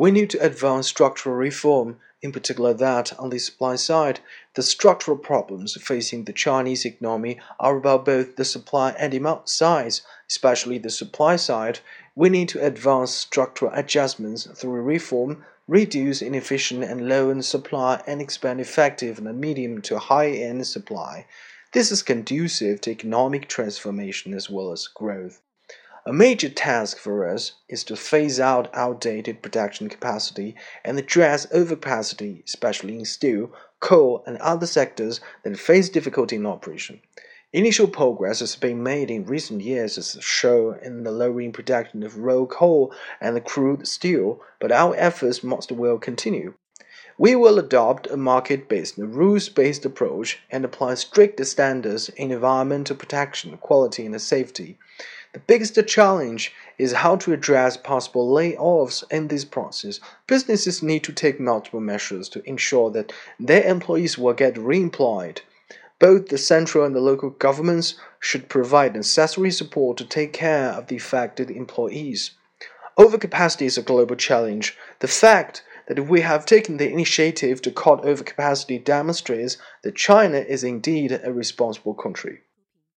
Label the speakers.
Speaker 1: We need to advance structural reform, in particular that on the supply side. The structural problems facing the Chinese economy are about both the supply and demand sides, especially the supply side. We need to advance structural adjustments through reform, reduce inefficient and low-end supply, and expand effective and medium to high-end supply. This is conducive to economic transformation as well as growth. A major task for us is to phase out outdated production capacity and address overcapacity, especially in steel, coal, and other sectors that face difficulty in operation. Initial progress has been made in recent years as shown in the lowering production of raw coal and crude steel, but our efforts must well continue. We will adopt a market-based rules-based approach and apply strict standards in environmental protection, quality, and safety. The biggest challenge is how to address possible layoffs in this process. Businesses need to take multiple measures to ensure that their employees will get reemployed. Both the central and the local governments should provide necessary support to take care of the affected employees. Overcapacity is a global challenge. The fact that we have taken the initiative to cut overcapacity demonstrates that China is indeed a responsible country.